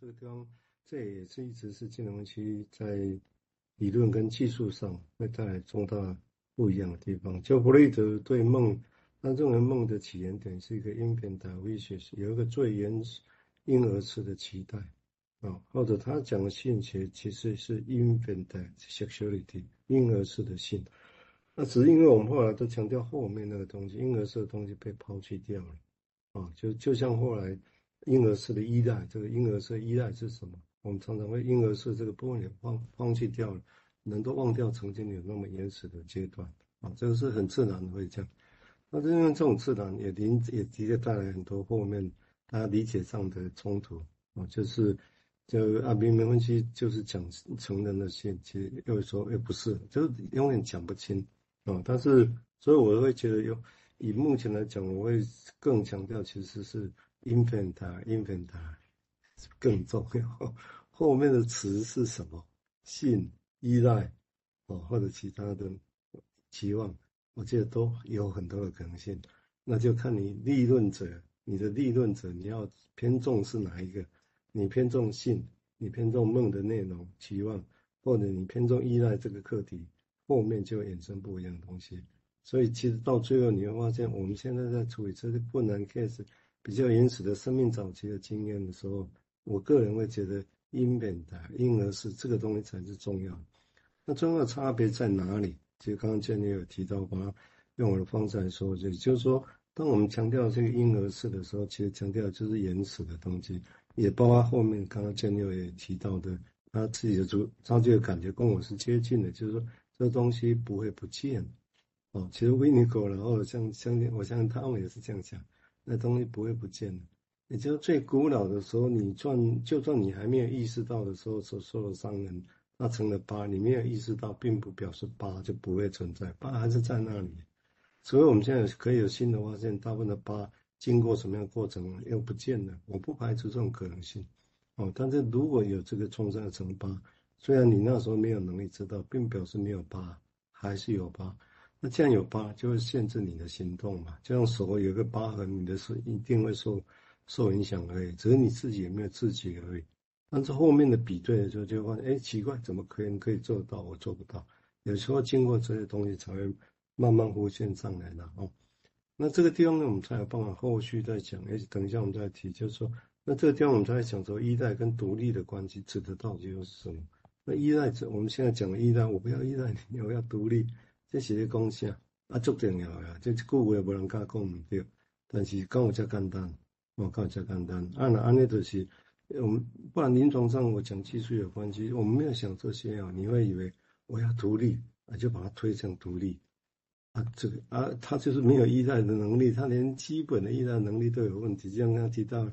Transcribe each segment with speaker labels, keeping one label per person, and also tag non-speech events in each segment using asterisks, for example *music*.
Speaker 1: 这个地方，这也是一直是金融分析在理论跟技术上会带来重大不一样的地方。就弗洛伊德对梦，他认为梦的起源点是一个 infant wishes，有一个最原始婴儿式的期待啊，或者他讲的性其其实是 infant sexuality，婴儿式的性。那只是因为我们后来都强调后面那个东西，婴儿式的东西被抛弃掉了啊，就就像后来婴儿式的依赖，这个婴儿式的依赖是什么？我们常常会婴儿式这个部分也放放弃掉了，人都忘掉曾经有那么原始的阶段啊，这个是很自然的会这样。那因为这种自然也临也的确带来很多后面大家理解上的冲突啊，就是就阿明没分析，就是讲成人的性，其实又说又不是，就是永远讲不清。啊，但是所以我会觉得，有以目前来讲，我会更强调其实是 infant infant 更重要。后面的词是什么？性、依赖，哦，或者其他的期望，我觉得都有很多的可能性。那就看你立论者，你的立论者你要偏重是哪一个？你偏重性，你偏重梦的内容、期望，或者你偏重依赖这个课题。后面就衍生不一样的东西，所以其实到最后你会发现，我们现在在处理这些困难 case 比较原始的生命早期的经验的时候，我个人会觉得婴儿的婴儿式这个东西才是重要。那重要的差别在哪里？其实刚刚建立有提到，把它用我的方式来说，就就是说，当我们强调这个婴儿式的时候，其实强调就是原始的东西，也包括后面刚刚建立也提到的，他自己的主，他这个感觉跟我是接近的，就是说。这东西不会不见，哦，其实维尼狗，然后像相信，我相信他们也是这样想，那东西不会不见的。也就是最古老的时候，你赚，就算你还没有意识到的时候所受的伤人，那成了疤，你没有意识到，并不表示疤就不会存在，疤还是在那里。所以我们现在可以有新的发现，大部分的疤经过什么样的过程又不见了，我不排除这种可能性，哦，但是如果有这个创伤的成疤。虽然你那时候没有能力知道，并表示没有疤，还是有疤。那既然有疤，就会限制你的行动嘛。就像手有个疤痕，你的手一定会受受影响而已，只是你自己有没有自觉而已。但是后面的比对的时候，就会发现，哎，奇怪，怎么可以可以做到，我做不到？有时候经过这些东西，才会慢慢浮现上来的哦。那这个地方呢，我们才有办法后续再讲。哎，等一下我们再提，就是说，那这个地方我们才讲说，依赖跟独立的关系指的到底又是什么？那依赖，我们现在讲的依赖，我不要依赖你，我要独立，这是咧讲啥？啊，足重要呀！这一句话也无人敢讲唔对，但是讲有这简单，我讲这简单。啊，那安尼就是，我们不然临床上我讲技术有关系，我们没有想这些啊。你会以为我要独立，啊，就把它推成独立，啊，这个啊，他就是没有依赖的能力，他连基本的依赖能力都有问题，就像刚刚提到。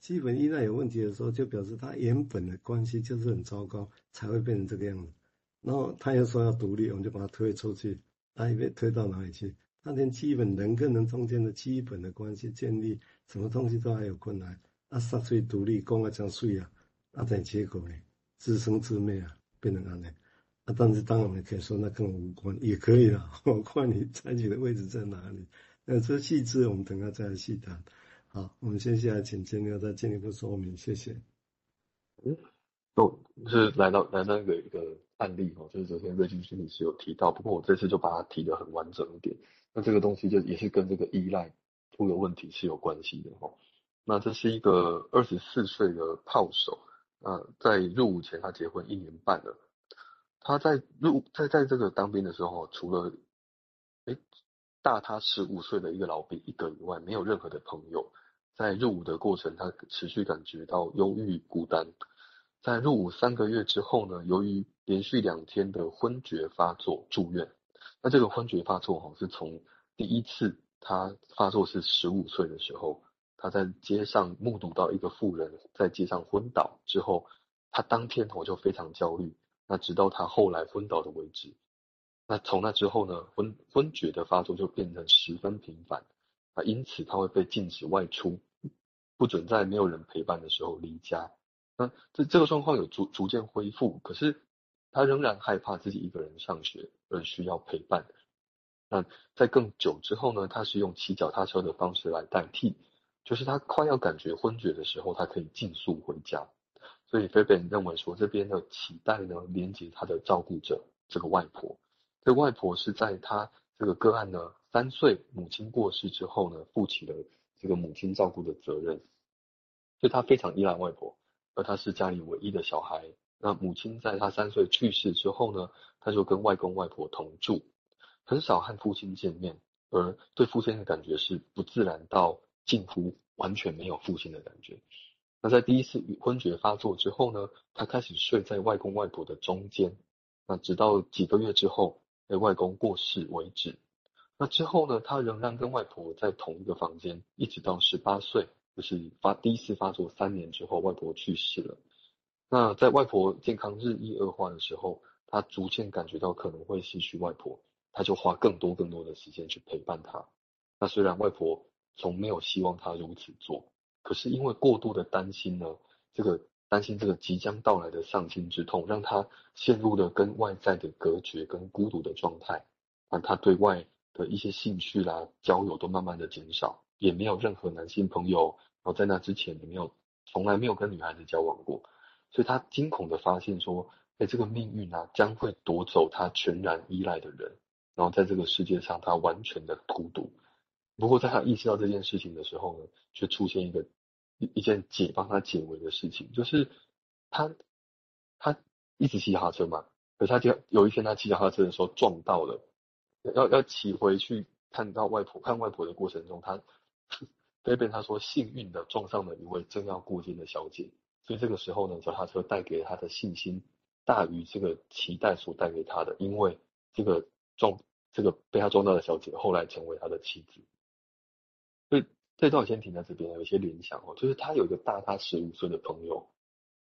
Speaker 1: 基本依赖有问题的时候，就表示他原本的关系就是很糟糕，才会变成这个样子。然后他又说要独立，我们就把他推出去，他以为推到哪里去？他连基本人跟人中间的基本的关系建立，什么东西都还有困难。啊，杀出独立，讲啊讲水啊，啊，等结果呢，自生自灭啊，变成安尼。啊，但是当然我们可以说那跟我无关，也可以了，*laughs* 我看你采取的位置在哪里。那这细致我们等下再来细谈。好，我们接下来请建牛再进一步说明，谢谢。
Speaker 2: 嗯，哦，是来到来到一个一个案例哦，就是昨天瑞金心理师有提到，不过我这次就把它提得很完整一点。那这个东西就也是跟这个依赖出了问题是有关系的哦。那这是一个二十四岁的炮手，那在入伍前他结婚一年半了，他在入在在这个当兵的时候，除了诶大他十五岁的一个老兵一个以外，没有任何的朋友。在入伍的过程，他持续感觉到忧郁、孤单。在入伍三个月之后呢，由于连续两天的昏厥发作住院。那这个昏厥发作哈，是从第一次他发作是十五岁的时候，他在街上目睹到一个妇人在街上昏倒之后，他当天我就非常焦虑。那直到他后来昏倒的为止。那从那之后呢，昏昏厥的发作就变成十分频繁。啊，因此他会被禁止外出。不准在没有人陪伴的时候离家。那这这个状况有逐逐渐恢复，可是他仍然害怕自己一个人上学而需要陪伴。那在更久之后呢，他是用骑脚踏车的方式来代替，就是他快要感觉昏厥的时候，他可以尽速回家。所以菲本认为说，这边的脐带呢，连接他的照顾者这个外婆。这外婆是在他这个个案呢三岁母亲过世之后呢，负起了这个母亲照顾的责任，所以他非常依赖外婆，而他是家里唯一的小孩。那母亲在他三岁去世之后呢，他就跟外公外婆同住，很少和父亲见面，而对父亲的感觉是不自然到近乎完全没有父亲的感觉。那在第一次昏厥发作之后呢，他开始睡在外公外婆的中间，那直到几个月之后，被外公过世为止。那之后呢，他仍然跟外婆在同一个房间，一直到十八岁，就是发第一次发作三年之后，外婆去世了。那在外婆健康日益恶化的时候，他逐渐感觉到可能会失去外婆，他就花更多更多的时间去陪伴她。那虽然外婆从没有希望他如此做。可是因为过度的担心呢，这个担心这个即将到来的丧亲之痛，让他陷入了跟外在的隔绝跟孤独的状态。让，他对外的一些兴趣啦、交友都慢慢的减少，也没有任何男性朋友。然后在那之前也没有，从来没有跟女孩子交往过。所以他惊恐的发现说，哎，这个命运啊，将会夺走他全然依赖的人。然后在这个世界上，他完全的孤独。不过在他意识到这件事情的时候呢，却出现一个。一一件解帮他解围的事情，就是他他一直骑脚踏车嘛，可是他就有一天他骑脚踏车的时候撞到了，要要骑回去看到外婆看外婆的过程中，他 *laughs* 菲比他说幸运的撞上了一位正要过境的小姐，所以这个时候呢，脚踏车带给他的信心大于这个脐带所带给他的，因为这个撞这个被他撞到的小姐后来成为他的妻子，所以。这段先停在这边，有一些联想哦，就是他有一个大他十五岁的朋友，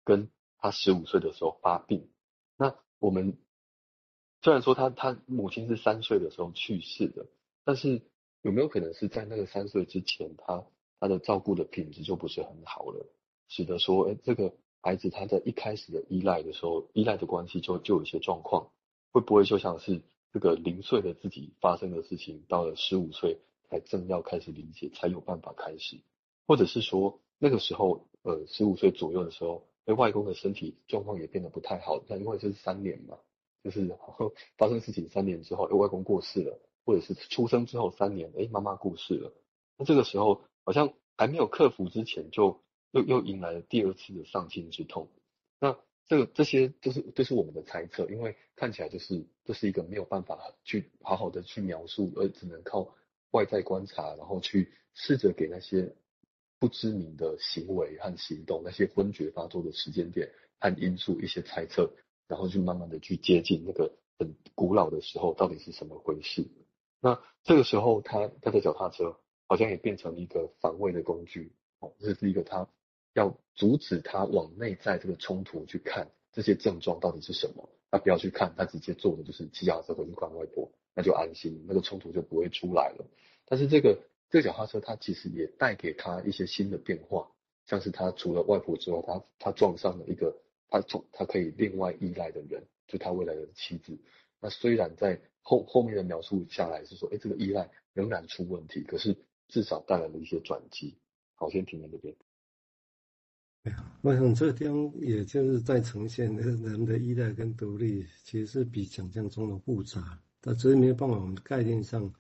Speaker 2: 跟他十五岁的时候发病。那我们虽然说他他母亲是三岁的时候去世的，但是有没有可能是在那个三岁之前，他他的照顾的品质就不是很好了，使得说，哎，这个孩子他在一开始的依赖的时候，依赖的关系就就有一些状况，会不会就像是这个零岁的自己发生的事情，到了十五岁？才正要开始理解，才有办法开始，或者是说那个时候，呃，十五岁左右的时候，哎，外公的身体状况也变得不太好。那因为这是三年嘛，就是 *laughs* 发生事情三年之后，哎，外公过世了，或者是出生之后三年，哎，妈妈过世了。那这个时候好像还没有克服之前，就又又迎来了第二次的丧亲之痛。那这个这些都是都是我们的猜测，因为看起来就是这是一个没有办法去好好的去描述，而只能靠。外在观察，然后去试着给那些不知名的行为和行动，那些昏厥发作的时间点和因素一些猜测，然后去慢慢的去接近那个很古老的时候到底是什么回事。那这个时候他他的脚踏车好像也变成一个防卫的工具哦，这是一个他要阻止他往内在这个冲突去看这些症状到底是什么，他不要去看，他直接做的就是骑脚踏车回去看外婆。那就安心，那个冲突就不会出来了。但是这个这个脚踏车，它其实也带给他一些新的变化，像是他除了外婆之外，他他撞上了一个他从他可以另外依赖的人，就他未来的妻子。那虽然在后后面的描述下来是说，哎，这个依赖仍然出问题，可是至少带来了一些转机。好，先停在
Speaker 1: 这边。我想这个地方也就是在呈现人的依赖跟独立，其实是比想象中的复杂。那只是没有办法，我们概念上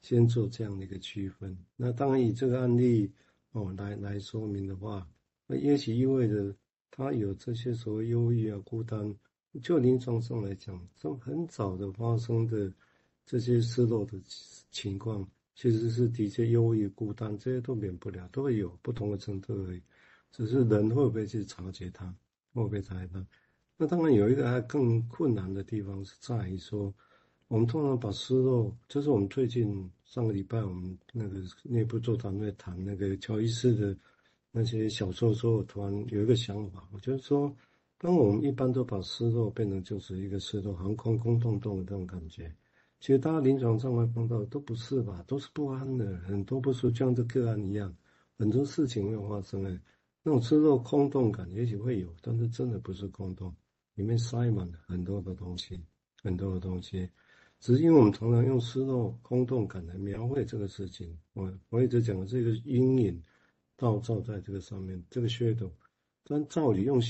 Speaker 1: 先做这样的一个区分。那当然以这个案例哦来来说明的话，那也许意味着他有这些所谓忧郁啊、孤单。就临床上来讲，从很早的发生的这些失落的情况，其实是的确忧郁、孤单这些都免不了，都会有不同的程度而已。只是人会不会去察觉它，会不会察觉它？那当然有一个还更困难的地方是在于说。我们通常把失落，就是我们最近上个礼拜我们那个内部座谈会谈那个乔伊斯的那些小说时候，突然有一个想法，我就是说，那我们一般都把失落变成就是一个失落，好像空空洞洞的这种感觉，其实大家临床上会碰到都不是吧，都是不安的，很多不是像这个案一样，很多事情没有发生哎，那种失落空洞感也许会有，但是真的不是空洞，里面塞满了很多的东西，很多的东西。只是因为我们常常用失落、空洞感来描绘这个事情，我我一直讲的这个阴影倒照在这个上面，这个噱头，但照理用。